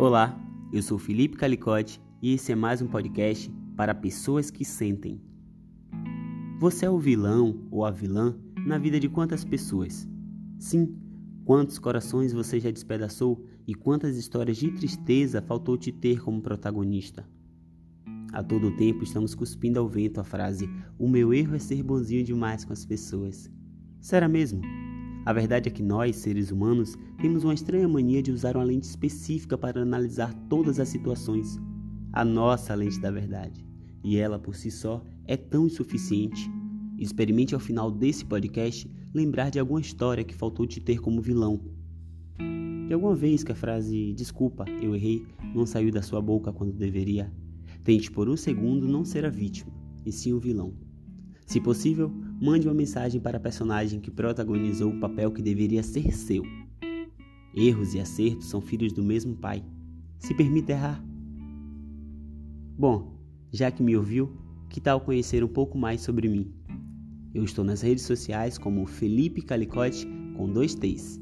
Olá, eu sou Felipe Calicote e esse é mais um podcast para pessoas que sentem. Você é o vilão ou a vilã na vida de quantas pessoas? Sim, quantos corações você já despedaçou e quantas histórias de tristeza faltou te ter como protagonista? A todo tempo estamos cuspindo ao vento a frase: O meu erro é ser bonzinho demais com as pessoas. Será mesmo? A verdade é que nós, seres humanos, temos uma estranha mania de usar uma lente específica para analisar todas as situações. A nossa lente da verdade. E ela, por si só, é tão insuficiente. Experimente ao final desse podcast lembrar de alguma história que faltou te ter como vilão. De alguma vez que a frase desculpa, eu errei, não saiu da sua boca quando deveria, tente por um segundo não ser a vítima, e sim o vilão. Se possível, mande uma mensagem para a personagem que protagonizou o papel que deveria ser seu. Erros e acertos são filhos do mesmo pai. Se permita errar. Bom, já que me ouviu, que tal conhecer um pouco mais sobre mim? Eu estou nas redes sociais como Felipe Calicote com dois T's.